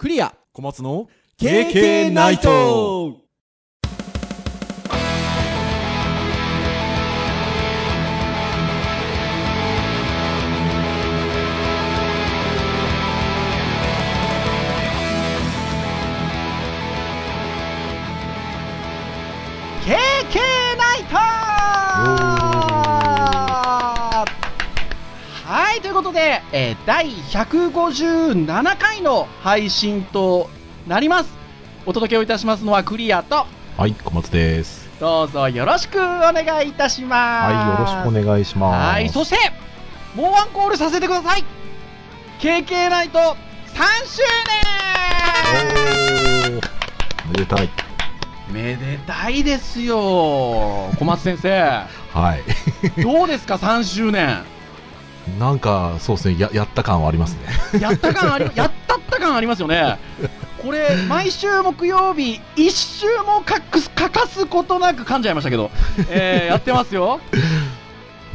クリア。小松の KK ナイトことで、えー第157回の配信となります。お届けをいたしますのはクリアとはい小松です。どうぞよろしくお願いいたします。はいよろしくお願いします。はいそしてもうワンコールさせてください。KK ナイト3周年。めでたい。めでたいですよ。小松先生。はい。どうですか3周年なんかそうですねややった感はありますね。やった感ありやったった感ありますよね。これ毎週木曜日一週もかくす欠かすことなく噛んじゃいましたけど、えーやってますよ。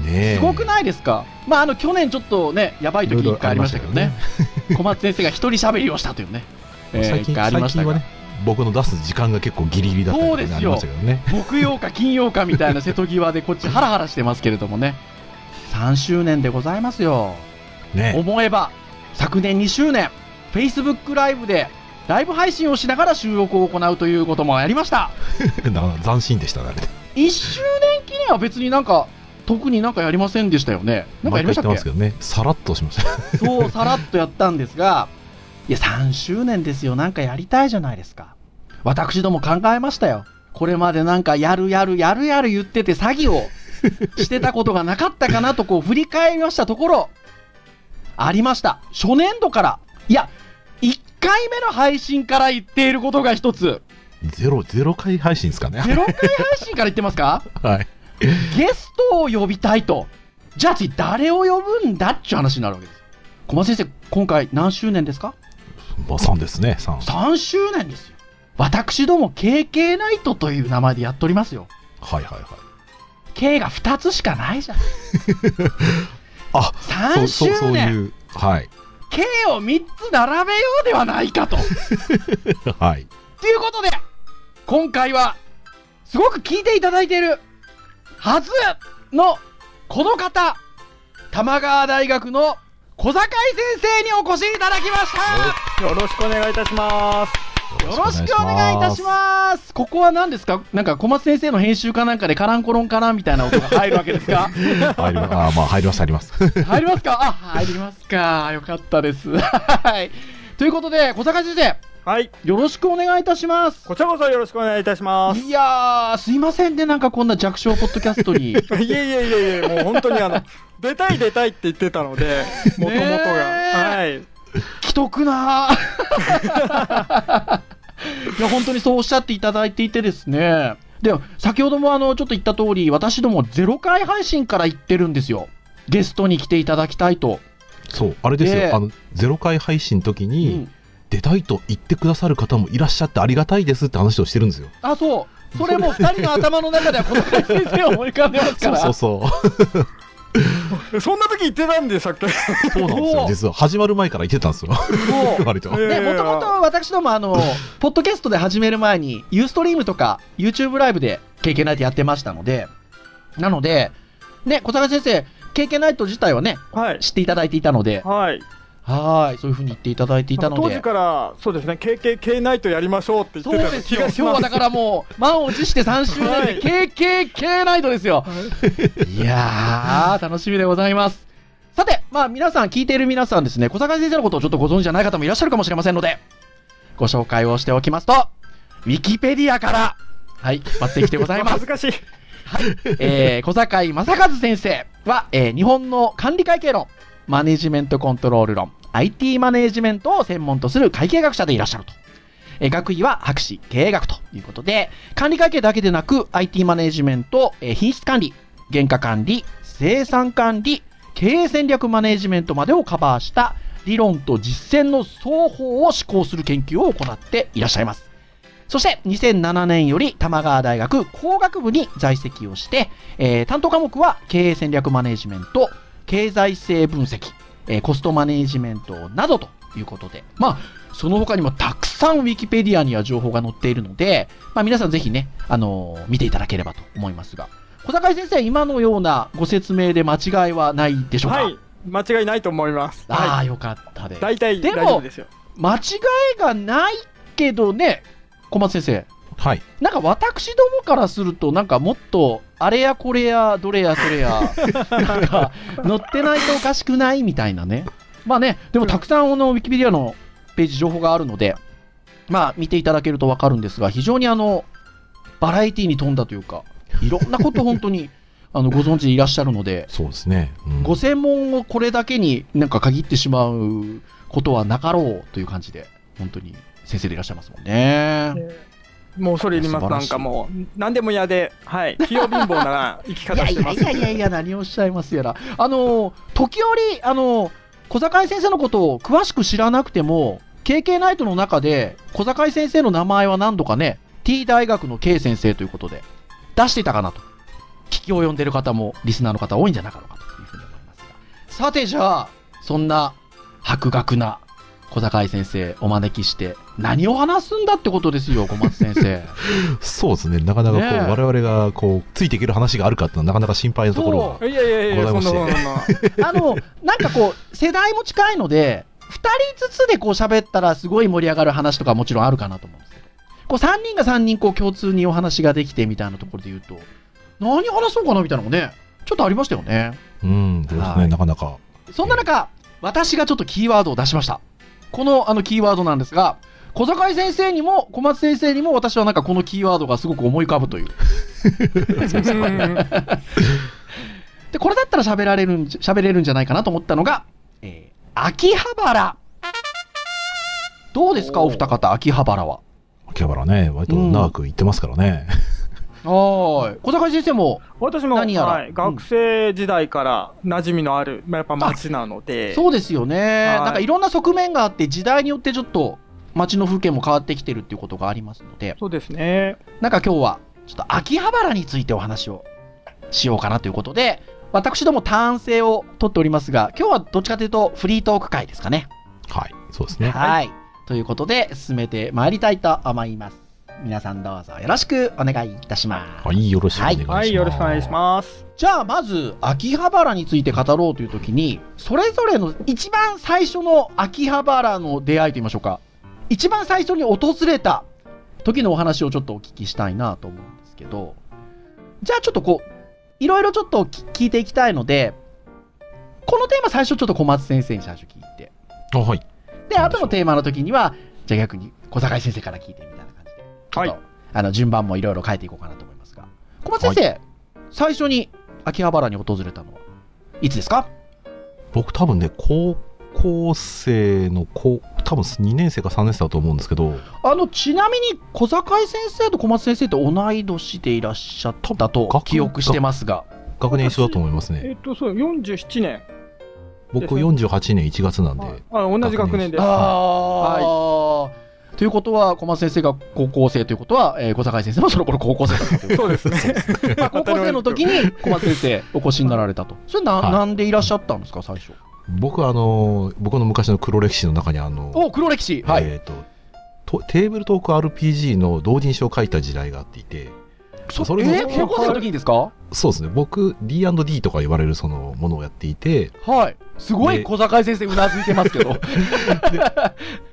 ねえ。すごくないですか？まああの去年ちょっとねやばい時一回ありましたけどね。小松先生が一人喋りをしたというね、えー一最近回ありましたが、ね僕の出す時間が結構ギリギリだったりねそうですよありましたけどね。木曜か金曜かみたいな瀬戸際でこっちハラハラしてますけれどもね3周年でございますよ。ね。思えば昨年2周年 Facebook ライブでライブ配信をしながら収録を行うということもやりました。斬新でしたねあれ。1周年記念は別になんか特になんかやりませんでしたよね。なんかやりましたっけ？ね。さらっとしました。そうさらっとやったんですがいや3周年ですよ。なんかやりたいじゃないですか。私ども考えましたよ。これまでなんかやるやるやるやる言ってて詐欺を してたことがなかったかなとこう振り返りましたところありました初年度からいや1回目の配信から言っていることが一つゼロゼロ回配信ですかね0回配信から言ってますか？はいゲストを呼びたいと。じゃあ次誰を呼ぶんだっちゅう話になるわけです。小松先生、今回何周年ですか？まあ3ですね3 ?3 周年ですよ。私ども KK ナイトという名前でやっておりますよ。はいはいはい K が2つしかないじゃん。あ3そうそう周年。そういうはい K を3つ並べようではないかと。はいということで、今回は、すごく聞いていただいているはずの、この方、玉川大学の小坂井先生にお越しいただきましたよろしくお願いいたします。よろしくお願いいたしますここは何ですか？なんか小松先生の編集かなんかでカランコロンカランみたいな音が入るわけですか？入りまあまあ入ります入ります 入りますか？あ、入りますか。よかったです。はい。ということで、小坂井先生、はい。よろしくお願いいたします。こちらこそよろしくお願いいたします。いやー、すいませんね、なんかこんな弱小ポッドキャストに。いえいえいえいえ、もう本当にあの、出たい出たいって言ってたので、もともとが。はい。既得な いや、本当にそうおっしゃっていただいていてですね。で、先ほどもあの、ちょっと言った通り、私ども0回配信から言ってるんですよ。ゲストに来ていただきたいと。そうあれですよ、であのゼロ回配信の時うに、ん。出たいと言ってくださる方もいらっしゃってありがたいですって話をしてるんですよあ、そう。それも二人の頭の中ではこの回先生を思い浮かんでますから。そうそうそう そんな時言ってたんでしたっけそうなんですよ。実は始まる前から言ってたんですよ。割と。もともと私どもあの、ポッドキャストで始める前に、ユーストリームとか YouTube ライブで KK ナイトやってましたので、なので、ね、小坂先生、KK ナイト自体はね、はい。知っていただいていたので、はい。はーい、そういうふうに言っていただいていたので当時、から、そうですね、KKK ナイトやりましょうって言ってたそうですよ、今。日はだからもう、満を持して3周年で KKK ナイトですよ。いやー、楽しみでございます。さて、まあ皆さん、聞いている皆さんですね、小坂先生のことをちょっとご存知じゃない方もいらっしゃるかもしれませんので、ご紹介をしておきますと、ウィキペディアから、はい、抜擢でございます 恥ず。かしい。えー、小坂井正和先生は、えー日本の管理会計論、マネジメントコントロール論、IT マネジメントを専門とする会計学者でいらっしゃると。え学位は博士経営学ということで、管理会計だけでなく IT マネジメント、え品質管理、原価管理、生産管理、経営戦略マネジメントまでをカバーした理論と実践の双方を施行する研究を行っていらっしゃいます。そして2007年より玉川大学工学部に在籍をして、えー担当科目は経営戦略マネジメント、経済性分析、えーコストマネジメントなどということで、まあ、その他にもたくさんウィキペディアには情報が載っているので、まあ、皆さんぜひね、あのー見ていただければと思いますが、小坂井先生、今のようなご説明で間違いはないでしょうか？はい。間違いないと思います。ああ、はい。よかったです。大体でも大丈夫ですよ。間違いがないけどね、小松先生。はい。なんか私どもからすると、なんかもっと、あれやこれや、どれやそれや、なんか、載ってないとおかしくないみたいなね。まあね、でもたくさんあの、ウィキペディアのページ情報があるので、まあ見ていただけるとわかるんですが、非常にあの、バラエティに富んだというか、いろんなこと本当に、あの、ご存知でいらっしゃるので、そうですね。うんご専門をこれだけになんか限ってしまうことはなかろうという感じで、本当に先生でいらっしゃいますもんね。もう恐れ入ります。なんかもう、何でも嫌で、はい。器用貧乏な生きいやいやい方してます。やいやいや、何をおっしゃいますやら。あの、時折、あの、小坂井先生のことを詳しく知らなくても、KK ナイトの中で、小坂井先生の名前は何度かね、T 大学の K 先生ということで、出していたかなと。聞きを読んでる方も、リスナーの方多いんじゃなかろうかというふうに思いますが。さてじゃあ、そんな、博学な小坂井先生お招きして、何を話すんだってことですよ、小松先生。そうですね。なかなかこう、ねえ我々がこう、ついていける話があるかっていうのはなかなか心配なところは。いやいやいや、そんなそんなそんな。あの、なんかこう、世代も近いので、二人ずつでこう喋ったらすごい盛り上がる話とかもちろんあるかなと思うんですけど、こう三人が三人こう共通にお話ができてみたいなところで言うと、何話そうかなみたいなのもね、ちょっとありましたよね。うん、そうですはいね。なかなか。そんな中、私がちょっとキーワードを出しました。このあのキーワードなんですが、小坂井先生にも小松先生にも私はなんかこのキーワードがすごく思い浮かぶという。で、これだったら喋られるんじゃ、喋れるんじゃないかなと思ったのが、えー秋葉原。どうですか、お二方、秋葉原は？秋葉原ね、割と長く行ってますからね。はーい。小坂井先生も、私も、何やら？はい、学生時代から馴染みのある、まあ、やっぱ街なので、そうですよね。はいなんかいろんな側面があって、時代によってちょっと街の風景も変わってきてるっていうことがありますので、そうですね。なんか今日は、ちょっと秋葉原についてお話をしようかなということで、私ども単性を取っておりますが、今日はどっちかというとフリートーク会ですかね。はい。そうですね。はい。ということで、進めてまいりたいと思います。皆さんどうぞよろしくお願いいたします。はい、よろしくお願いします。はい、よろしくお願いします。じゃあまず秋葉原について語ろうというときにそれぞれの一番最初の秋葉原の出会いといいましょうか一番最初に訪れた時のお話をちょっとお聞きしたいなと思うんですけどじゃあちょっとこういろいろちょっとき聞いていきたいのでこのテーマ最初ちょっと小松先生に最初聞いてあ、はい。で後のテーマの時にはじゃあ逆に小坂井先生から聞いてみちょっと、はい。あの順番もいろいろ変えていこうかなと思いますが。小松先生、最初に秋葉原に訪れたのはいつですか？僕多分ね、高校生の高、多分2年生か3年生だと思うんですけど、あのちなみに小坂井先生と小松先生って同い年でいらっしゃったと学記憶してますが。学年一緒だと思いますね。えっと、そう、47年。僕48年1月なんで、あ同じ学年です。あーということは小松先生が高校生ということは、えー小坂井先生も その頃高校生だったというそうですね。まあ高校生の時に 小松先生お越しになられたと。それな,、はい。なんでいらっしゃったんですか最初？僕あの、僕の昔の黒歴史の中にあの、お黒歴史。はい、えーととテーブルトーク RPG の同人誌を書いた時代があっていて、そそれもえー？高校生の時にですか？そうですね、僕、D&D とか言われるそのものをやっていて、はいすごいで小坂井先生うなずいてますけど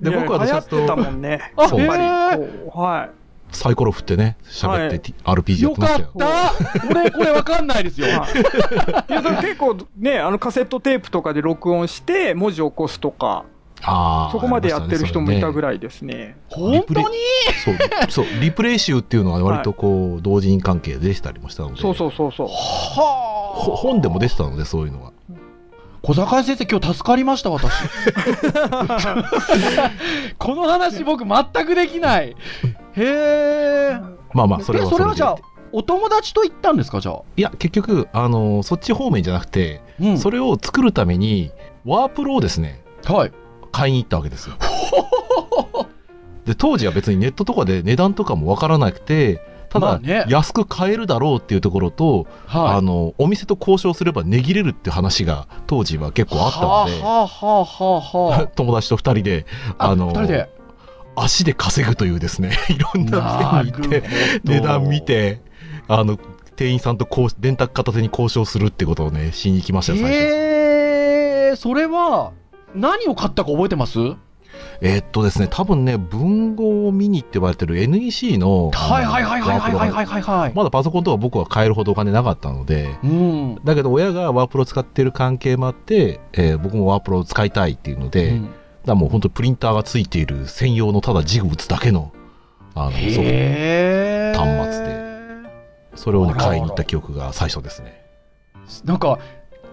で僕はちょっと流行ってたもんね。あそうへーこうはい。サイコロ振ってね、喋って、RPG やよってましかたよ。った俺これわかんないですよはいいや、でも結構ね、あのカセットテープとかで録音して、文字起こすとか、あーそこまでやってる人もいたぐい。らいですね。本当に？そう、そう、リプレイ集っていうのは割とこう、同人関係でしたりもしたので、そうそうそうそう。はほ本でも出てたので、そういうのは。小坂井先生今日助かりました私。この話僕全くできない。へえまあまあ、それはそれはじゃあでお友達と行ったんですかじゃあ、いや、結局、あの、そっち方面じゃなくて、うん。それを作るために、ワープロをですね、はい。買いに行ったわけですよ。で、当時は別にネットとかで値段とかもわからなくて、ただ、まあね安く買えるだろうっていうところと、はい。あのお店と交渉すれば値切れるって話が当時は結構あったので、はあはあはあ。友達と2人でああの。足で稼ぐというですね いろんな店に行って値段見。てあの店員さんとこう電卓片手に交渉するってことをねしに行きましたよ最初。えー、それは、何を買ったか覚えてます？えーっとですね、多分ね、文豪ミニって呼ばれてる NEC の、はいはいはいはいはいはいい。はいはいはい。まだパソコンとか僕は買えるほどお金なかったので、うん。だけど親がワープロ使ってる関係もあって、えー僕もワープロを使いたいっていうので、うんらもう本当プリンターがついている専用のただジグ打つだけの、あの、ソフト、へー端末で。それをね、買いに行った記憶が最初ですね。なんか、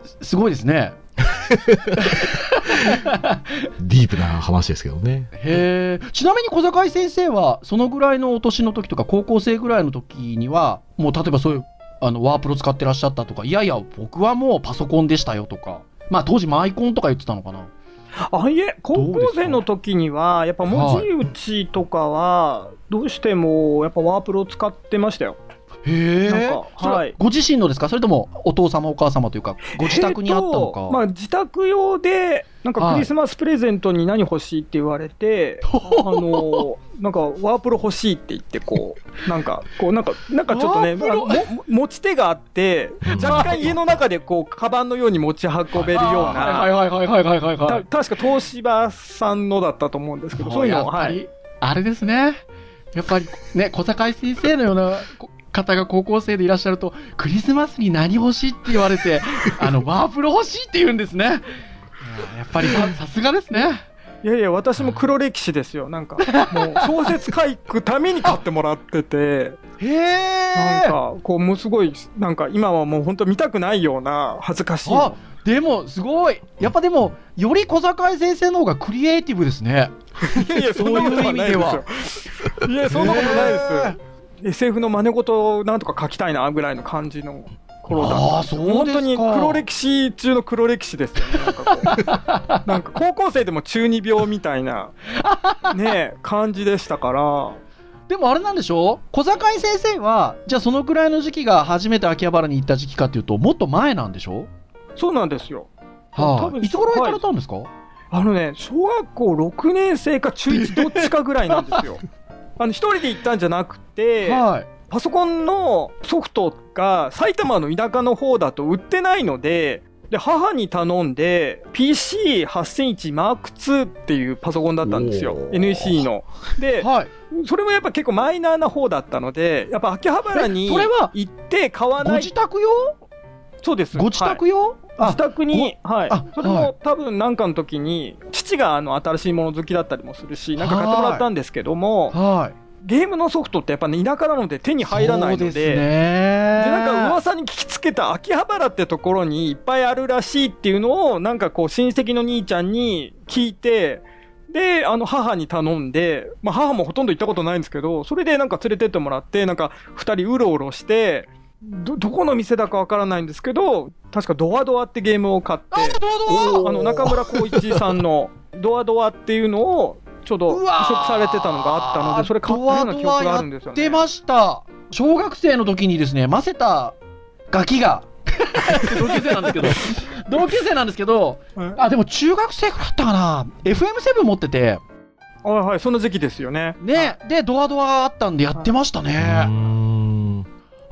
すすごいですね。ディープな話ですけどね。へえ。ちなみに小坂井先生は、そのぐらいのお年の時とか、高校生ぐらいの時には、もう例えばそういう、あの、ワープロ使ってらっしゃったとか、いやいや、僕はもうパソコンでしたよとか、まあ当時マイコンとか言ってたのかな。あいえ、高校生の時には、やっぱ文字打ちとかは、どうしてもやっぱワープロを使ってましたよ。へえ。なんかははい。ご自身のですか？それともお父様お母様というか、ご自宅にあったのか？えーとまあ、自宅用で、なんかはい。クリスマスプレゼントに何欲しいって言われて、あのなんかワープロ欲しいって言って、こう、なんか、こう、なんか、なんかちょっとね、持ち手があって、若干家の中でこう、カバンのように持ち運べるようはい。な、はい。はい。はい。はい。はい。はい。はたい。確か東芝さんのだったと思うんですけど、そういうのを、はい。あれですね。やっぱりね、小坂井先生のようなこ方が高校生でいらっしゃると、クリスマスに何欲しいって言われて、あの、ワープロ欲しいって言うんですね。いややっぱりささすがですね。いやいや、私も黒歴史ですよ。なんか、もう小説書くために買ってもらってて、へえ。なんか、こう、もうすごい、なんか今はもう本当見たくないような恥ずかしいのあ、でも、すごい。やっぱでも、より小坂井先生の方がクリエイティブですね。いやいや、そんなことはないですよ。いや、そんなことないです。SF の真似事をなんとか書きたいな、ぐらいの感じの頃だあーそうですか本当に黒歴史中の黒歴史ですよね。なんか なんか高校生でも中二病みたいな、ね、感じでしたから、でもあれなんでしょ？小坂井先生は、じゃあそのくらいの時期が初めて秋葉原に行った時期かっていうと、もっと前なんでしょ？そうなんですよ。は多分い。いつ頃行かれたんですか、あのね、小学校6年生か中1どっちかぐらいなんですよ。あの、一人で行ったんじゃなくて、はい。パソコンのソフトが埼玉の田舎の方だと売ってないので、で、母に頼んで、PC8001 M2 っていうパソコンだったんですよ NEC の。で、はい。それもやっぱ結構マイナーな方だったので、やっぱ秋葉原にえそれは行って買わごない。自宅用？そうです。ご自宅はい用、自宅に、はいあ。それはいも多分なんかの時に、父があの新しいもの好きだったりもするし、なんか買ってもらったんですけども、はい。ゲームのソフトってやっぱね、田舎なので手に入らないので。で、なんか噂に聞きつけた秋葉原ってところにいっぱいあるらしいっていうのを、なんかこう親戚の兄ちゃんに聞いて、で、あの母に頼んで、まあ母もほとんど行ったことないんですけど、それでなんか連れてってもらって、なんか二人うろうろして、ど、どこの店だかわからないんですけど、確かドアドアってゲームを買って、あ、どうぞあの中村浩一さんの ドアドアっていうのをちょうど移うわー植されてたのがあったので、それ買ったような記憶があるんですよね。出ました。小学生の時にですね、ませたガキが、同級生なんですけど、同級生なんですけど、はいあ、でも中学生くらいだったかな。FM7 持ってて、はいはい、その時期ですよね。ね、で、ドアドアあったんでやってましたね。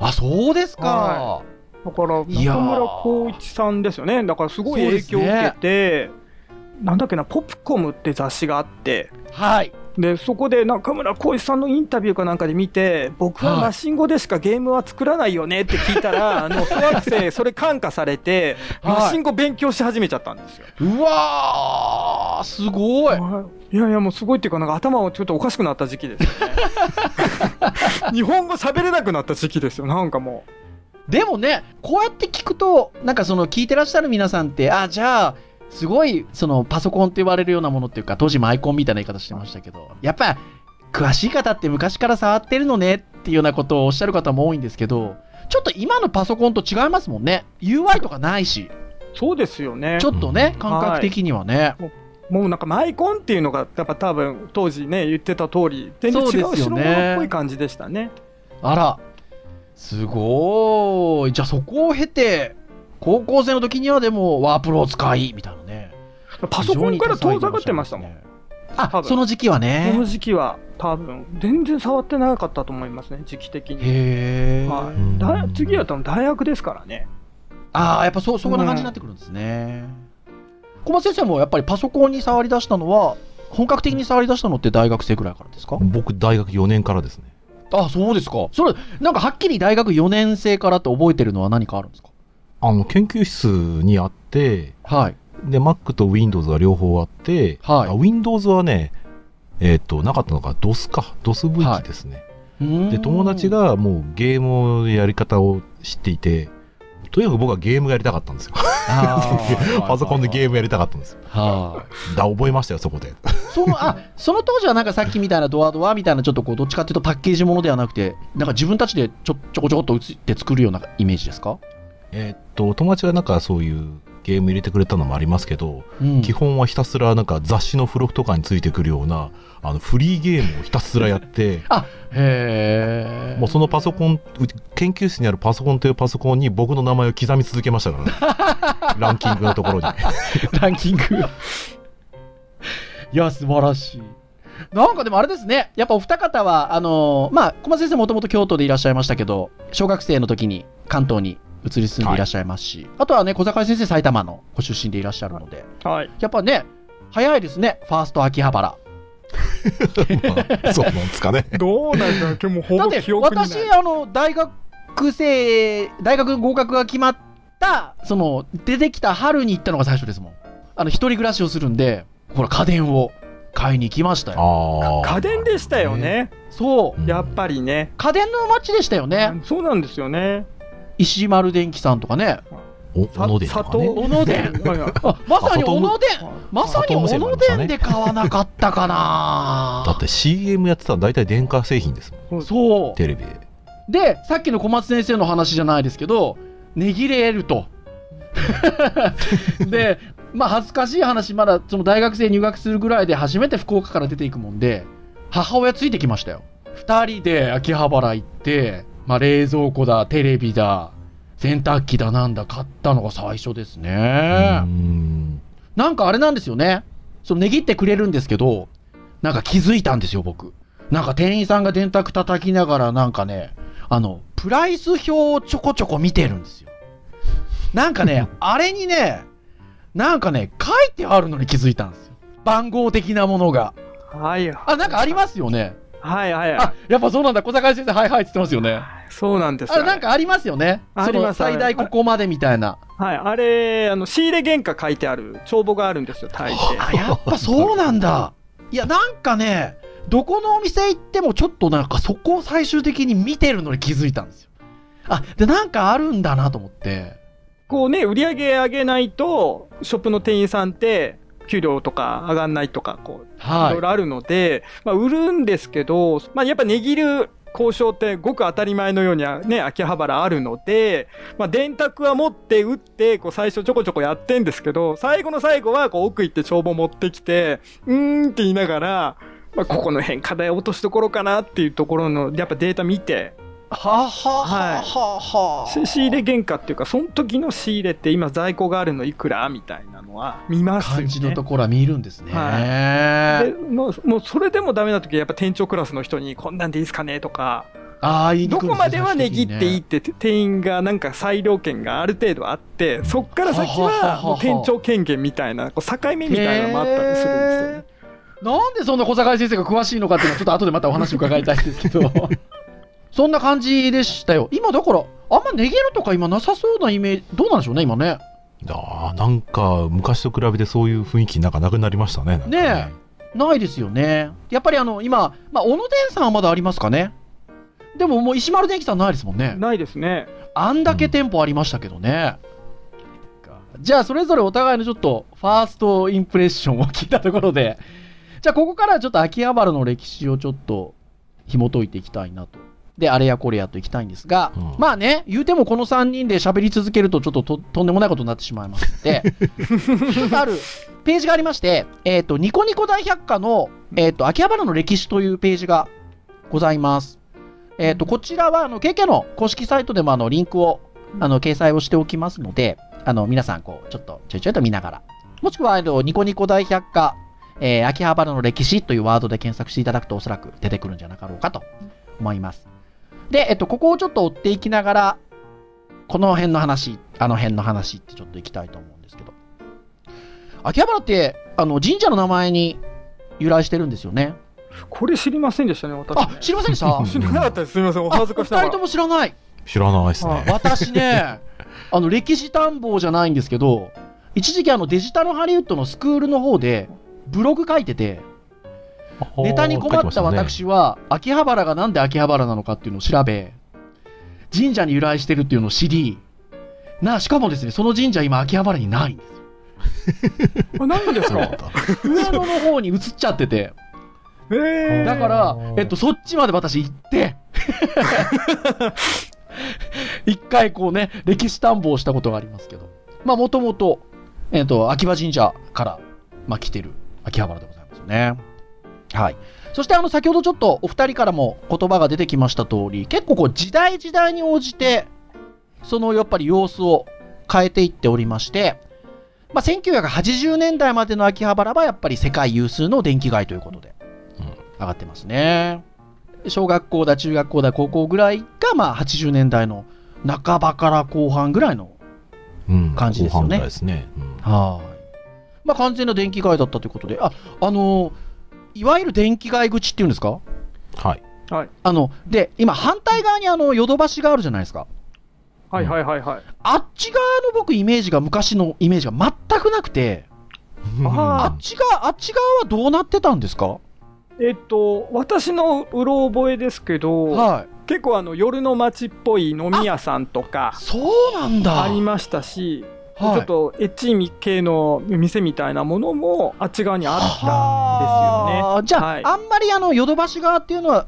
んあ、そうですかは。だから、中村浩一さんですよね。だからすごい影響を受けて、なんだっけな、ポップコムって雑誌があって、はい。で、そこで中村浩一さんのインタビューかなんかで見て、僕ははいマシン語でしかゲームは作らないよねって聞いたら、あの、小学生、それ感化されて、はいマシン語勉強し始めちゃったんですよ。うわー、すごい。いやいや、もうすごいっていうか、なんか頭もちょっとおかしくなった時期ですよね。日本語喋れなくなった時期ですよ、なんかもでもね、こうやって聞くと、なんかその聞いてらっしゃる皆さんって、あ、じゃあ、すごい、そのパソコンって言われるようなものっていうか、当時マイコンみたいな言い方してましたけど、やっぱ、詳しい方って昔から触ってるのねっていうようなことをおっしゃる方も多いんですけど、ちょっと今のパソコンと違いますもんね。UI とかないし、う。そうですよねち。ょっとね、うん感覚的にはね。もうなんかマイコンっていうのが、やっぱ多分当時ね、言ってた通り、全然違う白物っぽい感じでしたね。あら、すごい。じゃあそこを経て、高校生の時にはでもワープロを使い、みたいなね。パソコンから遠ざかってましたもん。あその時期はこのね。時期は多分、全然触ってなかったと思いますね、時期的に。へえ。はい、だ次は多分大学ですからね。ああ、やっぱそう、そこな感じになってくるんですね。小松先生もやっぱりパソコンに触り出したのは、本格的に触り出したのって大学生ぐらいからですか？僕、大学4年からですね。あ、そうですか。それ、なんかはっきり大学4年生からって覚えてるのは何かあるんですか？あの、研究室にあって、はい。で、Mac と Windows が両方あって、はいあ Windows はね、えっ、と、なかったのか、DOS か、DOSV ですね。で、で友達、がもうゲームのやり方を知っていて、とにかく僕はゲームがやりたかったんですよ。パソコンでゲームやりたかったんですよ。はい。だ、覚えましたよ、そこで。そのあその当時はなんかさっきみたいなドアドアみたいなちょっとこうどっちかっていうとパッケージものではなくてなんか自分たちでちょちょこちょこっと移って作るようなイメージですか、えっと、友達がなんかそういうゲーム入れてくれたのもありますけど、うん。基本はひたすらなんか雑誌の付録とかについてくるような、あの、フリーゲームをひたすらやって、へえもうそのパソコン、う研究室にあるパソコンというパソコンに僕の名前を刻み続けましたからね。ランキングのところに。ランキング。いや素晴らしい。なんかでもあれですね。やっぱお二方はあのーまあ小松先生もともと京都でいらっしゃいましたけど小学生の時に関東に移り住んでいらっしゃいますし、あとはね小坂井先生埼玉のご出身でいらっしゃるのではい。やっぱね早いですねファースト秋葉原 まあそうなんですかね。どうなんだろう今日もうほぼだって記憶にない。私あの大学生大学合格が決まったその出てきた春に行ったのが最初ですもんあの一人暮らしをするんでほら家電を買いに行きましたよああ。家電でしたよね。そううんやっぱりね。家電の街でしたよねそうなんですよね。石丸電機さんとかね。お、小野伝とかね。小野電。はいはい。あまさに小野電。はいまさに小野電で買わなかったかな。だって CM やってたら大体電化製品ですもん。そう。テレビで。でさっきの小松先生の話じゃないですけど値切れると。でまあ恥ずかしい話まだその大学生入学するぐらいで初めて福岡から出ていくもんで母親ついてきましたよ。2人で秋葉原行って、まあ、冷蔵庫だテレビだ洗濯機だなんだ買ったのが最初ですうねん。なんかあれなんですよねその値切ってくれるんですけどなんか気づいたんですよ僕なんか店員さんが電卓叩きながらなんかねあの、プライス表をちょこちょこ見てるんですよ。なんかね、あれにね、なんかね、書いてあるのに気づいたんですよ。番号的なものが。はい。あ、なんかありますよね。はいはいはあ、やっぱそうなんだ。小坂井先生、はいはいって言ってますよね。い。そうなんですよ。あれなんかありますよね。あります最大ここまでみたいな。はい。あれ、あの、仕入れ原価書いてある帳簿があるんですよ、大抵。あ、やっぱそうなんだ。いや、なんかね、どこのお店行ってもちょっとなんかそこを最終的に見てるのに気づいたんですよ。あ、で、なんかあるんだなと思って。こうね、売り上げ上げないと、ショップの店員さんって、給料とか上がんないとか、こう、いはいろいろあるので、まあ、売るんですけど、まあ、やっぱ値切る交渉ってごく当たり前のようにね、秋葉原あるので、まあ、電卓は持って打って、こう、最初ちょこちょこやってんですけど、最後の最後は、こう、奥行って帳簿持ってきて、うーんって言いながら、まあ、ここの辺課題落としどころかなっていうところの、やっぱデータ見て、はあ、はあは。あはあはし仕入れ原価っていうか、その時の仕入れって今在庫があるのいくらみたいなのは見ますよね。感じのところは見るんですね。でもうもうそれでもダメな時はやっぱ店長クラスの人にこんなんでいいですかねとか、あいいんですねこまでは値切っていいっ最て店員がなんか裁量権がある程度あって、そっから先はははははもう店長権限みたいな、こう境目みたいなのもあったりするんですよね。なんでそんな小坂井先生が詳しいのかっていうのはちょっと後でまたお話伺いたいんですけど。そんな感じでしたよ。今だから、あんま値切るとか今なさそうなイメージ、どうなんでしょうね、今ね。あーなんか昔と比べてそういう雰囲気なんかなくなりましたね。なんかねないですよね。やっぱりあの、今、まあ、小野電さんはまだありますかね。でももう石丸電機さんないですもんね。ないですね。あんだけ店舗ありましたけどね。じゃあ、それぞれお互いのちょっと、ファーストインプレッションを聞いたところで、じゃあ、ここからはちょっと秋葉原の歴史をちょっと紐解いていきたいなと。で、あれやこれやといきたいんですが、うんまあね、言うてもこの3人で喋り続けるとちょっとととんでもないことになってしまいますので、一 つあるページがありまして、えっ、と、ニコニコ大百科の、えっ、と、秋葉原の歴史というページがございます。えっ、と、こちらは、あの、KK の公式サイトでも、あの、リンクを、あの、掲載をしておきますので、あの、皆さん、こう、ちょっと、ちょいちょいと見ながら、もしくは、あの、ニコニコ大百科、えー、秋葉原の歴史というワードで検索していただくと、おそらく出てくるんじゃなかろうかと思います。で、えっと、ここをちょっと追っていきながら、この辺の話、あの辺の話ってちょっといきたいと思うんですけど、秋葉原って、あの、神社の名前に由来してるんですよね。これ知りませんでしたね、私、あね。、知りませんでした？知らなかったです。すみません。お恥ずかしながら。あお二人とも知らない。知らないですね。私ね、あの、歴史探訪じゃないんですけど、一時期あの、デジタルハリウッドのスクールの方で、ブログ書いてて、ネタに困った私は、秋葉原がなんで秋葉原なのかっていうのを調べ、神社に由来してるっていうのを知り、な、しかもですね、その神社今秋葉原にないんですよ。あ何ですか？上野の方に移っちゃってて、えだから、えっと、そっちまで私行って、一回こうね、歴史探訪したことがありますけど、まあ、もともと、えっと、秋葉神社から、まあ、来てる秋葉原でございますよね。はい。そして、あの、先ほどちょっとお二人からも言葉が出てきました通り、結構こう、時代時代に応じて、そのやっぱり様子を変えていっておりまして、まあ、1980年代までの秋葉原はやっぱり世界有数の電気街ということで、上がってますね。小学校だ、中学校だ、高校ぐらいが、まあ、80年代の半ばから後半ぐらいの、うん感じですよね後半ぐらいですね。うんはい。まあ、完全な電気街だったということで、あ、あのーいわゆる電気街口っていうんですか？はい。あの、で、今、反対側にあの、ヨドバシがあるじゃないですか。はいはいはいはい。あっち側の僕、イメージが、昔のイメージが全くなくて、ああっち側、あっち側はどうなってたんですか？えっと、私のうろ覚えですけど、はい。結構あの夜の街っぽい飲み屋さんとかそうなんだ。ありましたし、はいちょっとエッチー系の店みたいなものもあっち側にあったんですよね。はあじゃあ、はいあんまりあのヨドバシ側っていうのは、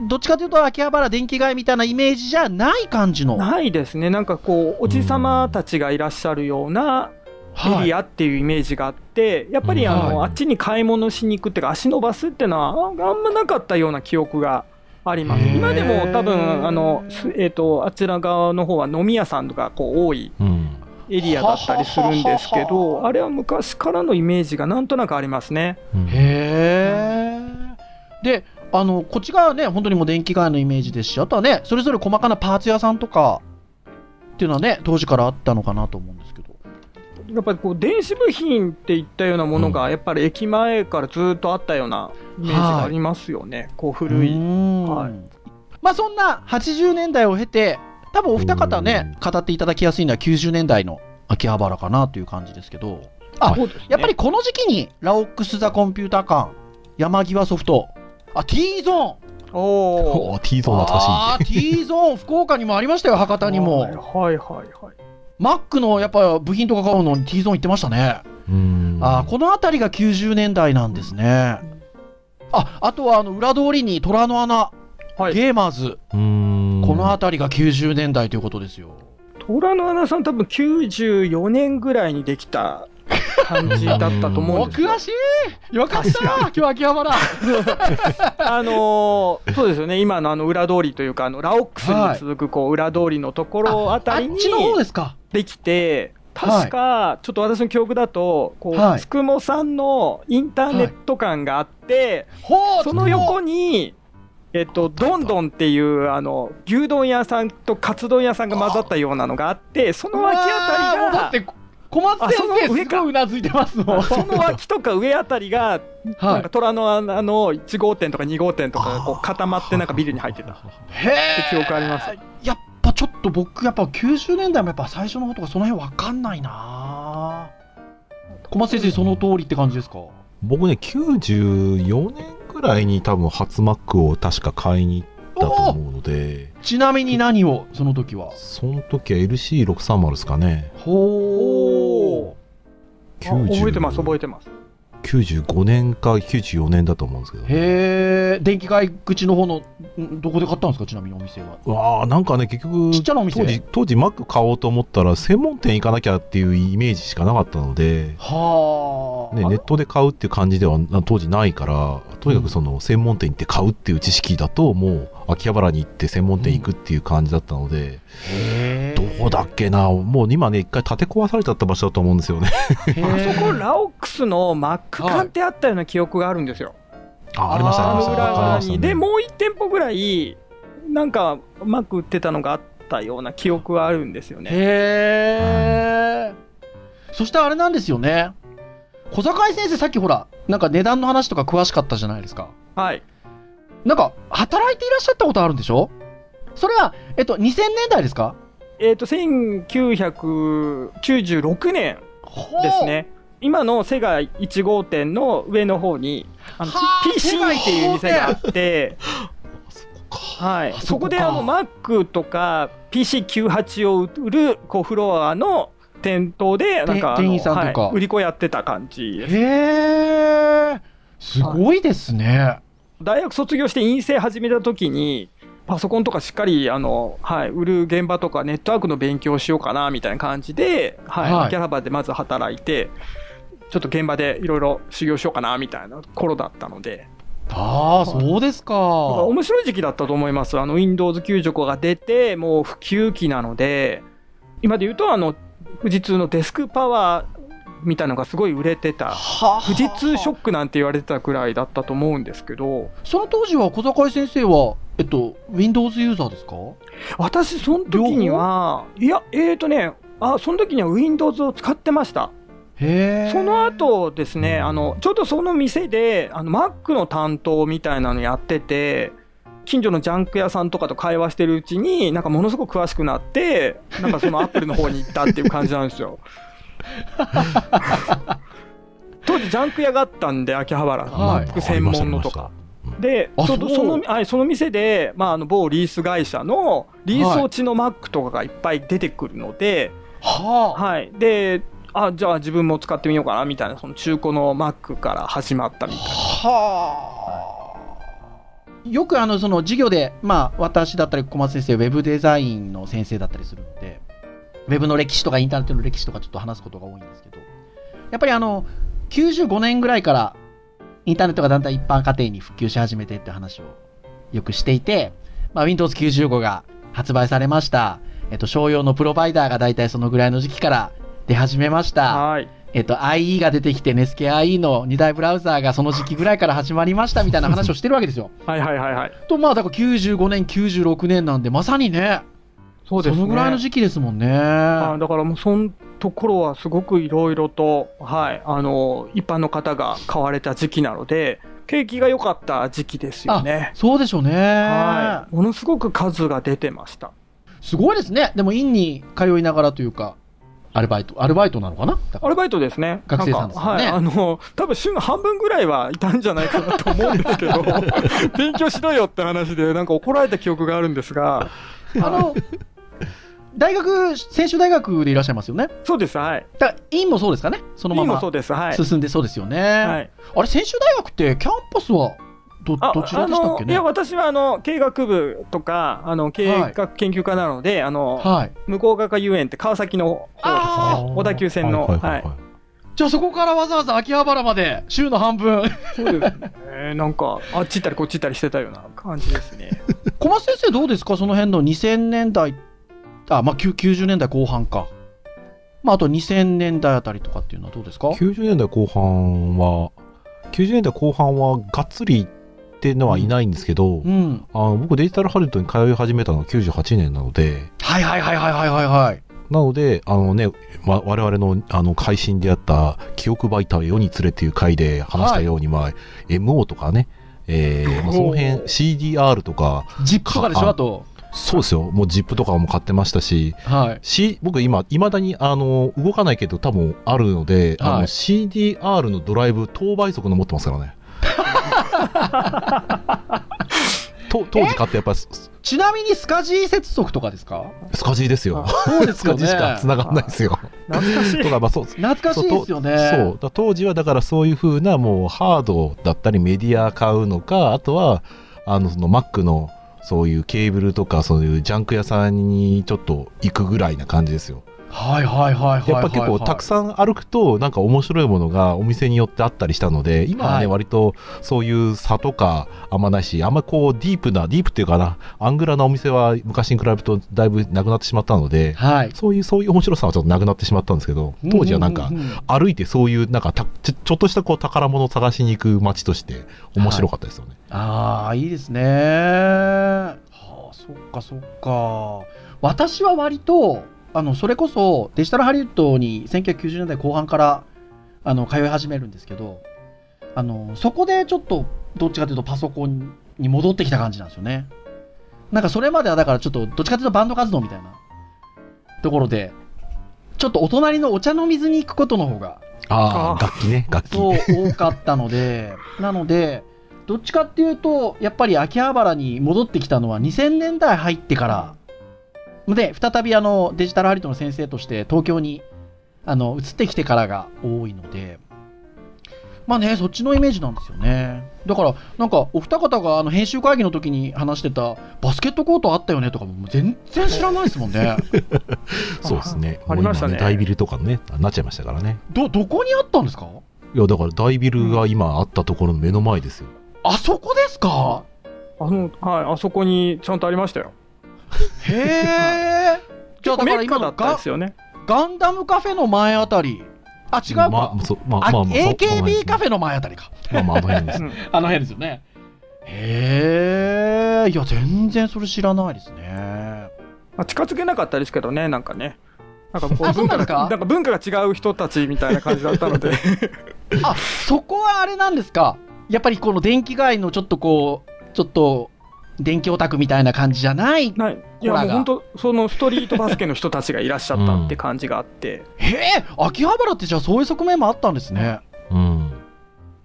どっちかというと秋葉原電気街みたいなイメージじゃない感じの。ないですね。なんかこう、おじさまたちがいらっしゃるようなエリア。アっていうイメージがあって、やっぱりあの、はいあっちに買い物しに行くっていうか、足伸ばすっていうのは、ああんまなかったような記憶があります。今でも多分、あの、すえっ、と、あちら側の方は飲み屋さんがこう多いうん。エリアだったりするんですけど、あれは昔からのイメージがなんとなくありますね。うんへえ。で、あの、こっち側はね、本当にもう電気街のイメージですし、あとはね、それぞれ細かなパーツ屋さんとか、っていうのはね、当時からあったのかなと思うんですけど。やっぱりこう電子部品っていったようなものが、やっぱり駅前からずっとあったようなイメージがありますよね。こう古い。うーんはいまあそんな80年代を経て、多分お二方ね、語っていただきやすいのは90年代の秋葉原かなという感じですけど、あねやっぱりこの時期にラオックス・ザ・コンピューター館、山際ソフト、あ、T ゾーン おお T ゾーン懐かしい。あー T ゾーン、福岡にもありましたよ、博多にも。はいはいはいはい。マックのやっぱ部品とか買うのに T ゾーン行ってましたね。うんあーこの辺りが90年代なんですね。あ、あとはあの裏通りに虎の穴、はい。ゲーマーズ、うんこの辺りが90年代ということですよ。虎の穴さん多分94年ぐらいにできた感じだったと思うんですよ。お詳。しい。よかった今日秋葉原。あのーそうですよね。今のあの裏通りというか、あの、ラオックスに続くこう裏通りのところあたりにですか。できて、確か、ちょっと私の記憶だと、こう、はい。つくもさんのインターネット館があって、ほうその横に、えっと、どんどんっていう、あの、牛丼屋さんとカツ丼屋さんが混ざったようなのがあって、その脇あたりが、だって小松先あその生上か。うなずいてますもん。その脇とか上あたりが、なんか虎の穴の1号店とか2号店とかがこう固まってなんかビルに入ってた。ってへえ記憶あります。やっぱちょっと僕やっぱ90年代もやっぱ最初の方とかその辺わかんないな。小松先生その通りって感じですか？僕ね、94年ぐらいに多分初マックを確か買いに行ったと思うので、ちなみに何をその時は？その時は LC630 ですかね。ほあ覚えてます、覚えてます。95年か94年だと思うんですけど。へえ電気街口の方のんどこで買ったんですか？ちなみにお店は。うわあなんかね、結局、ちっちゃなお店？当時、当時マック買おうと思ったら、専門店行かなきゃっていうイメージしかなかったので、はあ、ね、ネットで買うっていう感じではな当時ないから、とにかくその専門店行って買うっていう知識だと、もう、秋葉原に行って専門店行くっていう感じだったので、へーどうだっけな、もう今ね、一回建て壊されちゃった場所だと思うんですよね。あそこ、ラオックスのマック館ってあったような記憶があるんですよ。あ、ありました、ありました。あり。ましたねで、もう1店舗ぐらい、なんか、マック売ってたのがあったような記憶はあるんですよね。へえ。そしてあれなんですよね。小坂井先生、さっきほら、なんか値段の話とか詳しかったじゃないですか。はい。なんか、働いていらっしゃったことあるんでしょ？それは、えっと、2000年代ですか？えっ、と、1996年です。ね。今のセガ1号店の上の方に、あのはあ PC っていう店があって、はい、あそこであの Mac とか PC98 を売るこうフロアの店頭で、なんかあの店員さんとかはい売り子やってた感じです。へえ。すごいですね。大学卒業して院生始めた時に、パソコンとかしっかり、あの、はい、売る現場とかネットワークの勉強をしようかな、みたいな感じで、はい、はい秋葉原でまず働いて、ちょっと現場でいろいろ修行しようかな、みたいな頃だったので、ああ、そうですか。面白い時期だったと思います。あの、Windows 95が出て、もう普及期なので、今で言うと、あの、富士通のデスクパワーみたいなのがすごい売れてた。はあ富士通ショックなんて言われてたくらいだったと思うんですけど、その当時は小坂井先生は、えっと、Windows ユーザーですか？私、その時には、いや、えーとね、あ、その時には Windows を使ってました。その後ですね、あの、ちょうどその店で、あの、Mac の担当みたいなのやってて、近所のジャンク屋さんとかと会話してるうちに、なんかものすごく詳しくなって、なんかそのアップルの方に行ったっていう感じなんですよ。当時ジャンク屋があったんで、秋葉原、はい Mac 専門のとか。で、その、はい、その店で、まあ、あの、某リース会社の、リース落ちの Mac とかがいっぱい出てくるので、はあ。はい。で、あ、じゃあ自分も使ってみようかな、みたいな、その中古の Mac から始まったみたいな。はあ。よくあの、その授業で、まあ、私だったり小松先生、ウェブデザインの先生だったりするので、ウェブの歴史とかインターネットの歴史とかちょっと話すことが多いんですけど、やっぱりあの、95年ぐらいから、インターネットがだんだん一般家庭に復旧し始めてって話をよくしていて、まあ、Windows 95が発売されました。えっと、商用のプロバイダーが大体そのぐらいの時期から出始めました。はい。えっと、IE が出てきて、ネスケ IE の2大ブラウザーがその時期ぐらいから始まりましたみたいな話をしてるわけですよ。はいはいはいはい。と、まあ、だから95年、96年なんで、まさにね、そうですね。のぐらいの時期ですもんね。はいだからもうそのところはすごくいろいろと、はい、あの、一般の方が買われた時期なので、景気が良かった時期ですよね。そうでしょうね。はい。ものすごく数が出てました。すごいですね。でも、院に通いながらというか、アルバイト、アルバイトなのかな？アルバイトですね。学生さんですよねはい。あの、多分週の半分ぐらいはいたんじゃないかなと思うんですけど、勉強しろよって話で、なんか怒られた記憶があるんですが、あの、大学、専修大学でいらっしゃいますよね？そうです、はい。だから院もそうですかね？そのまま今もそうです、はい。進んでそうですよね。はい。あれ、専修大学って、キャンパスは、ど、あどちらでしたっけね？いや、私は、あの、経営学部とか、あの、経営学研究科なので、あの、はい。向こう学科遊園って川崎の方ですあね。小田急線の。はいははいいはい。じゃあそこからわざわざ秋葉原まで、週の半分。そうですね。なんか、あっち行ったりこっち行ったりしてたような感じですね。小松先生どうですか？その辺の2000年代、あ、まあ、きゅ90年代後半か。まあ、あと2000年代あたりとかっていうのはどうですか？90年代後半は、90年代後半はがっつりっていうのはいないんですけど、うん。あの僕デジタルハリウッドに通い始めたのは98年なので、はいはいはいはいはいはいはい。なので、あのね、わ我々のあの配信であった記憶媒体を世に連れっていう回で話したように、まあ、MO とかね、えーまあ、その辺 CDR とか、ジップとかでしょかあと。そうですよ、もう ZIP とかも買ってましたし、はい。C、僕今、いまだにあの動かないけど多分あるので、あのはい CDR のドライブ、等倍速の持ってますからね。と当時買ってやっぱスちなみにスカジー接続とかですか？スカジーですよ。そうです スカジーしか繋がらないですよ。懐かしい。とかまあそう懐かしいですよね。そうだ当時はだからそういうふうなもうハードだったりメディア買うのかあとはあのその Mac のそういうケーブルとかそういうジャンク屋さんにちょっと行くぐらいな感じですよ。はいはいはいはいはい。やっぱ結構たくさん歩くとなんか面白いものがお店によってあったりしたので今はね、はい割とそういう差とかあんまないしあんまこうディープなディープっていうかなアングラなお店は昔に比べるとだいぶなくなってしまったのではい。そういうそういう面白さはちょっとなくなってしまったんですけど当時はなんか歩いてそういうなんかたちょちょっとしたこう宝物を探しに行く街として面白かったですよね。ああ、いいですね。はあ、そっかそっか。私は割と、あの、それこそデジタルハリウッドに1990年代後半から、あの、通い始めるんですけど、あの、そこでちょっと、どっちかというとパソコンに戻ってきた感じなんですよね。なんかそれまではだからちょっと、どっちかというとバンド活動みたいなところで、ちょっとお隣のお茶の水に行くことの方があああ楽器ね楽器。そう多かったので、なので、どっちかっていうと、やっぱり秋葉原に戻ってきたのは2000年代入ってから、で、再びあのデジタルハリウッドの先生として東京にあの移ってきてからが多いので、まあね、そっちのイメージなんですよね。だから、なんか、お二方があの編集会議の時に話してた、バスケットコートあったよねとかも、全然知らないですもんね。そうですね。あありましたね大ビルとかねなっちゃいましたからね。ど、どこにあったんですか？いやだから大ビルが今あったところの目の前ですよ。あそこですか？あの、はい、あそこにちゃんとありましたよ。へえ。じゃあだからメッカだった今のガですよね。ガンダムカフェの前あたり。あ、違うか。まあ、そうまあ、あまあ、まあ、AKB カフフェの前あたりか。ェ。まあまあ、あの辺です。うんあの辺ですよね。へえ。いや、全然それ知らないですね。まあ、近づけなかったですけどね、なんかね。なんかこあそうなんか文化が違う人たちみたいな感じだったので。あ、そこはあれなんですか？やっぱりこの電気街のちょっとこう、ちょっと、電気オタクみたいな感じじゃない。ない。いや、もう本当そのストリートバスケの人たちがいらっしゃったって感じがあって。へえ、秋葉原ってじゃあそういう側面もあったんですね。うん。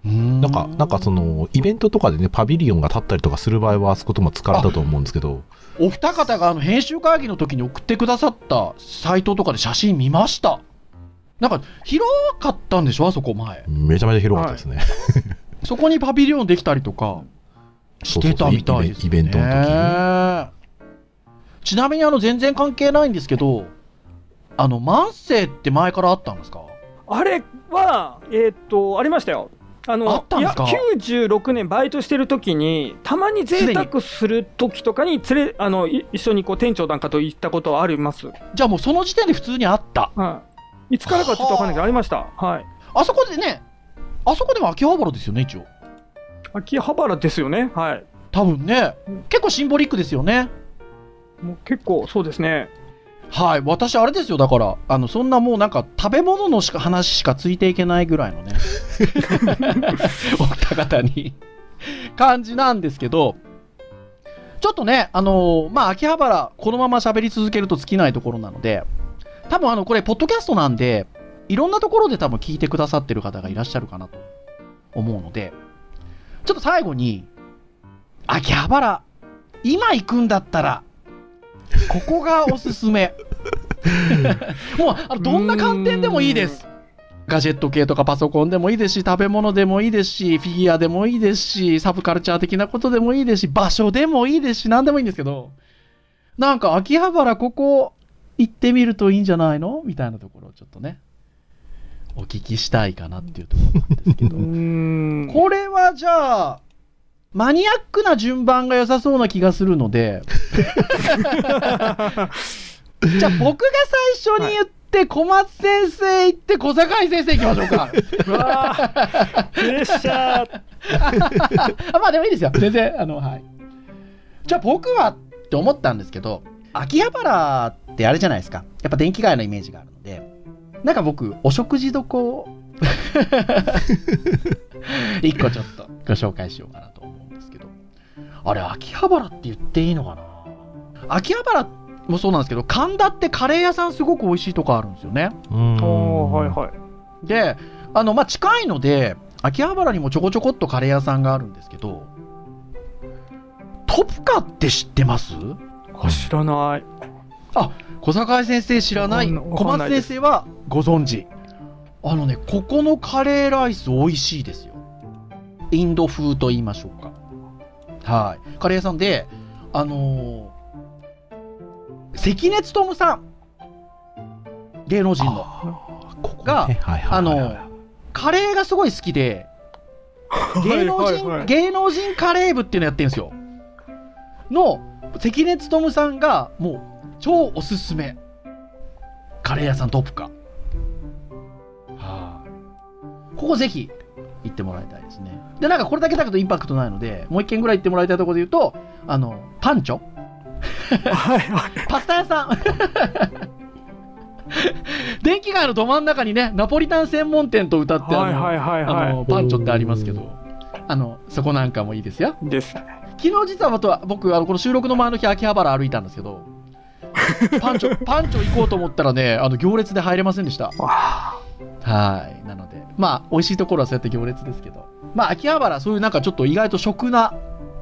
ななんか、なんかそ、の、イベントとかでね、パビリオンが立ったりとかする場合は、あそことも使われたと思うんですけど、お二方があの編集会議の時に送ってくださったサイトとかで写真見ました。なんか、広かったんでしょあそこ前。めちゃめちゃ広かったですね。そこにパビリオンできたりとかしてたみたいです、ね、イベントの時に。ちなみにあの全然関係ないんですけど、あの、万世って前からあったんですか？あれは、えーっと、ありましたよ。あの、あったんですか？いや、96年バイトしてる時に、たまに贅沢する時とかに連れ、あの、い一緒にこう店長なんかと行ったことはあります。じゃあもうその時点で普通にあった。はい。いつからかちょっとわかんないけど、ありました。はい。あそこでね、あそこでも秋葉原ですよね、一応。秋葉原ですよね。はい。多分ねうん、結構シンボリックですよね。もう結構、そうですね。はい、私、あれですよ、だから、あのそんなもうなんか、食べ物のしか話しかついていけないぐらいのね、お二方に感じなんですけど、ちょっとね、あのーまあ、秋葉原、このまま喋り続けると尽きないところなので、多分あのこれ、ポッドキャストなんで、いろんなところで多分聞いてくださってる方がいらっしゃるかなと思うので、ちょっと最後に、秋葉原、今行くんだったら、ここがおすすめ。もうあのどんな観点でもいいです。ガジェット系とかパソコンでもいいですし、食べ物でもいいですし、フィギュアでもいいですし、サブカルチャー的なことでもいいですし、場所でもいいですし、何でもいいんですけど、なんか秋葉原ここ行ってみるといいんじゃないの？みたいなところをちょっとね、お聞きしたいかなっていうところなんですけ うど。これはじゃあ、マニアックな順番が良さそうな気がするので、じゃあ僕が最初に言って、小松先生行って、小坂井先生行きましょうか。うわープレッシャー。あまあでもいいですよ。全然、あの、はい。じゃあ僕はって思ったんですけど、秋葉原ってあれじゃないですか。やっぱ電気街のイメージがあるので、なんか僕、お食事どこ 一個ちょっとご紹介しようかなと思うんですけど。あれ、秋葉原って言っていいのかな？秋葉原もそうなんですけど、神田ってカレー屋さんすごく美味しいとこあるんですよね。はいはい。で、あの、まあ、近いので、秋葉原にもちょこちょこっとカレー屋さんがあるんですけど、トプカって知ってます？あ知らない。小坂井先生知らない小松先生はご存知。あのねここのカレーライス美味しいですよ。インド風と言いましょうか。はい。カレー屋さんであのー関根勤さん。芸能人の。ここがねはいはいあの、カレーがすごい好きで、芸能人、はいはいはい。芸能人カレー部っていうのやってるんですよ。の、関根勤さんが、もう、超おすすめ。カレー屋さんトップか。はい。ここぜひ、行ってもらいたいですね。で、なんかこれだけだけどインパクトないので、もう一軒ぐらい行ってもらいたいところで言うと、あの、パンチョ。パスタ屋さん電気街のど真ん中にね、ナポリタン専門店と歌って、あのパンチョってありますけど、あの、そこなんかもいいですよ。い。ですね。昨日実は僕は僕、あの、この収録の前の日、秋葉原歩いたんですけど、パンチョ、パンチョ行こうと思ったらね、あの、行列で入れませんでした。はい。なので、まあ、美味しいところはそうやって行列ですけど、まあ、秋葉原、そういうなんかちょっと意外と食な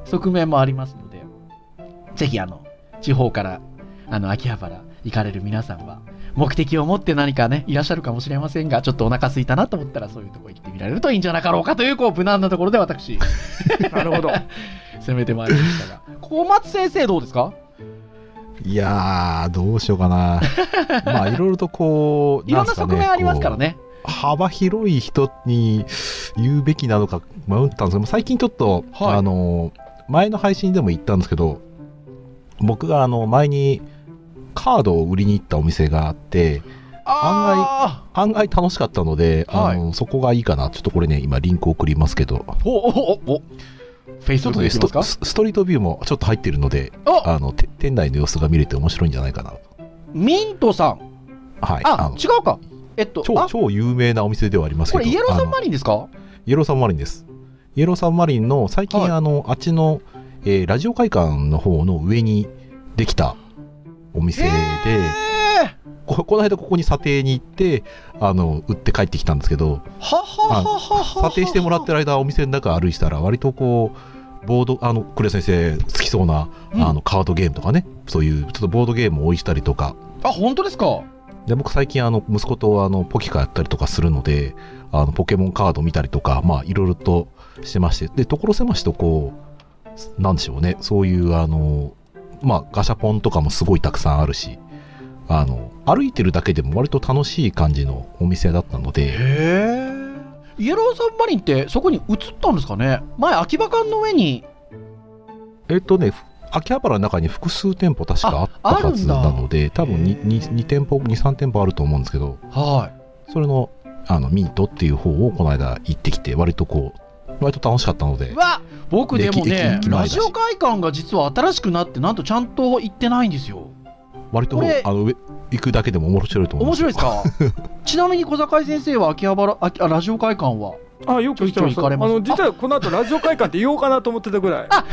側面もありますので、ぜひ、あの、地方から、あの、秋葉原行かれる皆さんは、目的を持って何かね、いらっしゃるかもしれませんが、ちょっとお腹空いたなと思ったら、そういうとこ行ってみられるといいんじゃなかろうかという、こう、無難なところで私、なるほど。攻めてまいりましたが。小松先生どうですか？いやー、どうしようかな。まあ、いろいろとこう、いろんな側面ありますからね。幅広い人に言うべきなのか迷ったんですけど、最近ちょっと、はいあの、前の配信でも言ったんですけど、僕があの、前にカードを売りに行ったお店があって、あ案外楽しかったので、はいあのそこがいいかな。ちょっとこれね、今リンク送りますけど、あおおおおフェイスブックでスト、リートビューもちょっと入ってるので、おあの、て店内の様子が見れて面白いんじゃないかな。ミントさん。はい。あの、違うか。えっと、超あ、超有名なお店ではありますけどこれイエローサンマリンですか？イエローサンマリンですイエローサンマリンの最近、はいあのあっちの、えーラジオ会館の方の上にできたお店でへここの間ここに査定に行ってあの売って帰ってきたんですけど査定してもらってる間お店の中歩いてたら割とこうボードあのクレ先生好きそうな、うん。あのカードゲームとかねそういうちょっとボードゲームを置いたりとか。あ、本当ですか？で僕最近あの息子とあのポキカやったりとかするのであのポケモンカード見たりとかまあいろいろとしてまして。で所狭しとこうなんでしょうね。そういうあのまあガシャポンとかもすごいたくさんあるしあの歩いてるだけでも割と楽しい感じのお店だったので。イエローサンマリンってそこに移ったんですかね？前、秋葉館の上に。えっとねふ秋葉原の中に複数店舗確かあったはずなので多分へ 2, ー2店舗23店舗あると思うんですけど。はそれのあのミートっていう方をこの間行ってきて割とこう割と楽しかったので。わ僕でもねラジオ会館が実は新しくなって、なんとちゃんと行ってないんですよ。割とあの上行くだけでも面白いと思います面白いですか？ちなみに小坂井先生は秋葉原、ああラジオ会館は？あ、よくてます。あの、実はこの後ラジオ会館って言おうかなと思ってたぐらい。は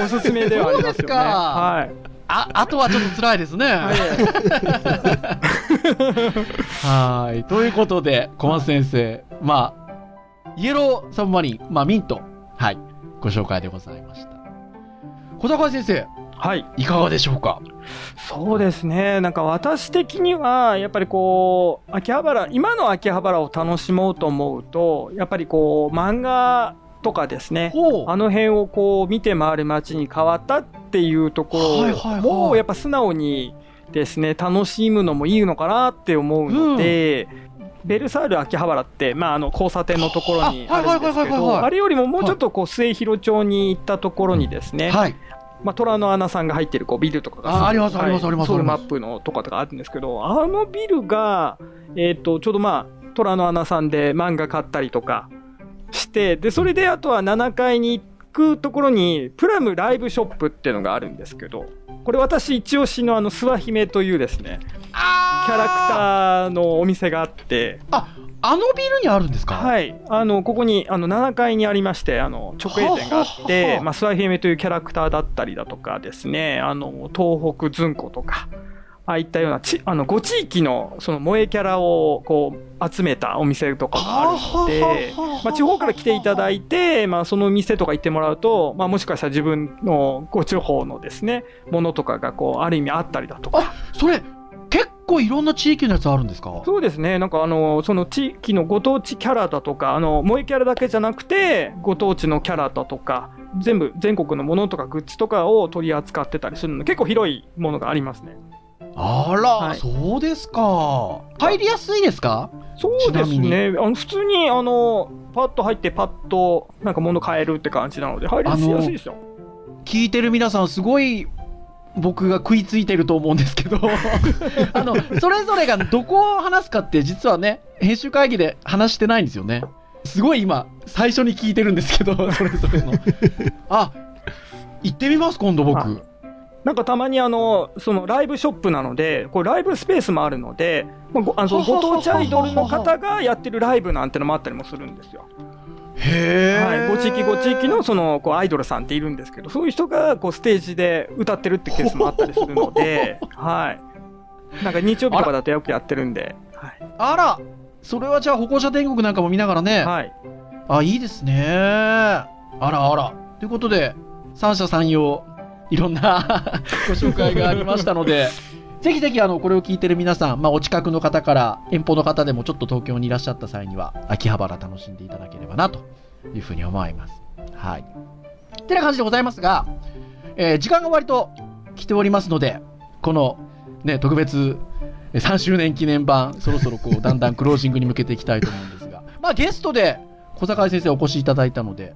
い。おすすめではありますよね。そうですかはい。あ、あとはちょっと辛いですね。はい。ということで、小松先生、まあ、イエローサブマリン、まあ、ミント、はい、ご紹介でございました。小高井先生、はい。いかがでしょうか？そうですね。なんか私的には、やっぱりこう、秋葉原、今の秋葉原を楽しもうと思うと、やっぱりこう、漫画とかですね。あの辺をこう見て回る街に変わったっていうところもやっぱ素直にですね楽しむのもいいのかなって思うので、ベルサール秋葉原って、まあ、あの交差点のところにあるんですけどあれよりももうちょっとこう末広町に行ったところにですね、はい。まあ、虎の穴さんが入ってるこうビルとかが。あありますありますありますソウルマップのとかとかあるんですけどあのビルが、えっとちょうどまあ虎の穴さんで漫画買ったりとかしてでそれであとは7階に行くところにプラムライブショップっていうのがあるんですけどこれ私一押しのあの諏訪姫というですねあキャラクターのお店があってあ、あのビルにあるんですか？い。はい、あのここにあの7階にありましてあの直営店があっはははて、はまあ、スワヒエメというキャラクターだったりだとかですねあの東北ずんことかああいったようなちあの5地域のその萌えキャラをこう集めたお店とかがあるので。まあ、地方から来ていただいて、まあ、その店とか行ってもらうと、まあ、もしかしたら自分のご地方のですねものとかがこうある意味あったりだとかあ、それ、結構いろんな地域のやつあるんですか？そうですね。なんかあの、その地域のご当地キャラだとか、あの、萌えキャラだけじゃなくて、ご当地のキャラだとか、全部、全国のものとかグッズとかを取り扱ってたりするので、結構広いものがありますね。あら、はいそうですか。入りやすいですか？そうですね。あの普通に、あの、パッと入ってパッと、なんか物買えるって感じなので、入りやすいですよ。聞いてる皆さんすごい僕が食いついてると思うんですけど。あのそれぞれがどこを話すかって実はね編集会議で話してないんですよね。すごい今最初に聞いてるんですけど それぞれの。あ行ってみます今度僕、はい。なんかたまにあの、そのライブショップなので、こうライブスペースもあるので、まあごあのご当地アイドルの方がやってるライブなんてのもあったりもするんですよ。へえ、はい、ご地域ご地域のそのこうアイドルさんっているんですけど、そういう人がこうステージで歌ってるってケースもあったりするので、はい。なんか日曜日とかだとよくやってるんで、はい。あらそれはじゃあ歩行者天国なんかも見ながらね、はい。あ、いいですね。あらあら。ということで、三者三様、いろんな ご紹介がありましたので、ぜひぜひあの、これを聞いてる皆さん、まあ、お近くの方から、遠方の方でもちょっと東京にいらっしゃった際には、秋葉原楽しんでいただければな、というふうに思います。はい。ってな感じでございますが、えー時間が割と来ておりますので、この、ね、特別えー3周年記念版、そろそろこう、だんだんクロージングに向けていきたいと思うんですが、まあ、ゲストで小坂井先生お越しいただいたので、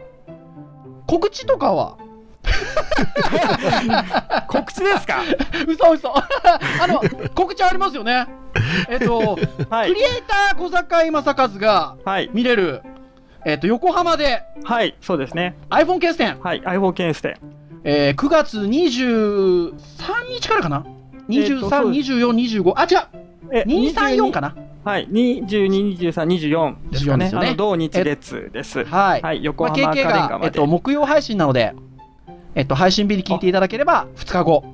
告知とかは 告知ですか？嘘嘘 あの、告知ありますよね。えっと、はいクリエイター小坂井正和がはい。見れる、えっと、横浜ではい、そうですね。iPhone ケース展、はい、iPhone ケースで。えー9月23日からかな？えーと ?23、そうです24、25、あ、違えう !234 かな？はい、22、23、24ですか24ね。ねあの、同日月です。はい。はい、横まあ、浜カレ KK ンガが、まで。えっと、木曜配信なので、えっと、配信日に聞いていただければ、2日後。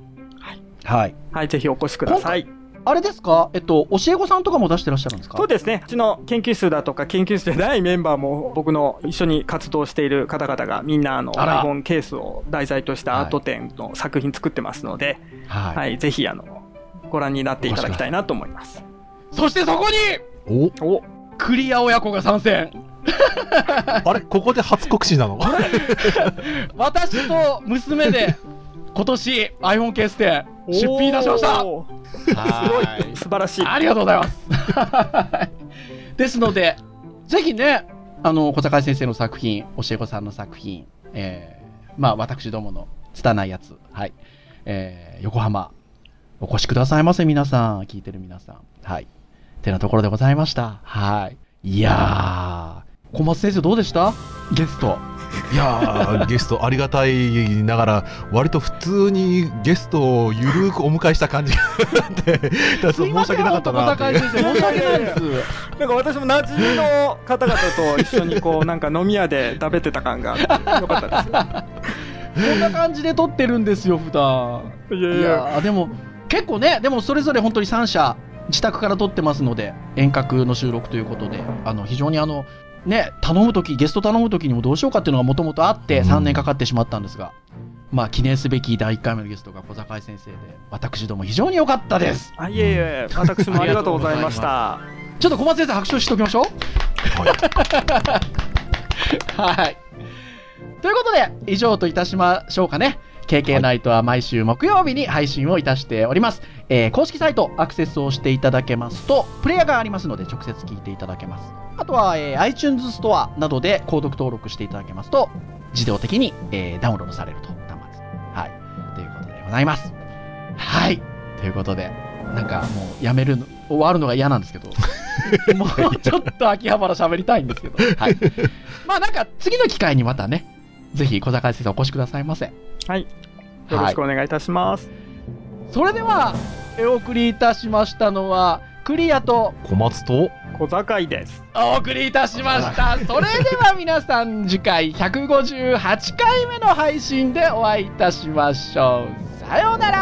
はい。はい、ぜひお越しください。あれですか？えっと、教え子さんとかも出してらっしゃるんですか？そうですね。うちの研究室だとか研究室じゃないメンバーも僕の一緒に活動している方々がみんなあのあら iPhone ケースを題材としたアート展の作品作ってますので、はい。はい、ぜひあの、ご覧になっていただきたいなと思います。そしてそこに、おお、クリア親子が参戦。あれここで初告知なの？私と娘で、今年 iPhone ケース店、出品いたしました。すごい、素晴らしい。ありがとうございます。ですので、ぜひね、あの、小坂井先生の作品、教え子さんの作品、えー、まあ、私どもの拙いやつ、はい、えー、横浜、お越しくださいませ、皆さん。聞いてる皆さん。はい。てなところでございました。はい。いやー、小松先生どうでした？ゲスト。いやー ゲストありがたいながら割と普通にゲストをゆるーくお迎えした感じがあって申し訳なかったな小っていう坂井先生、申し訳ないです。なんか私も馴染みの方々と一緒にこう、なんか飲み屋で食べてた感があって、よかったですよ。こんな感じで撮ってるんですよ、普段。いやいやーでも結構ねでもそれぞれ本当に3社自宅から撮ってますので遠隔の収録ということであの非常にあのね頼む時ゲスト頼む時にもどうしようかっていうのがもともとあってうん3年かかってしまったんですが、まあ記念すべき第1回目のゲストが小坂井先生で私ども非常に良かったですあ、いえいえ、私もありがとうございました。ちょっと小松先生拍手しておきましょう はい。ということで、以上といたしましょうかね。KK ナイトは毎週木曜日に配信をいたしております。えー公式サイトアクセスをしていただけますと、プレイヤーがありますので直接聞いていただけます。あとは、えー iTunes ストアなどで購読登録していただけますと、自動的に、えーダウンロードされると、端末。はい。ということでございます。はい。ということで、なんかもうやめるの、終わるのが嫌なんですけど、もうちょっと秋葉原喋りたいんですけど、はい。まあなんか次の機会にまたね、ぜひ小坂先生お越しくださいませ。はい。よろしくお願いいたします。はい、それでは、お送りいたしましたのは、クリアと小松と小坂井です。お送りいたしました。それでは皆さん次回158回目の配信でお会いいたしましょう。さようなら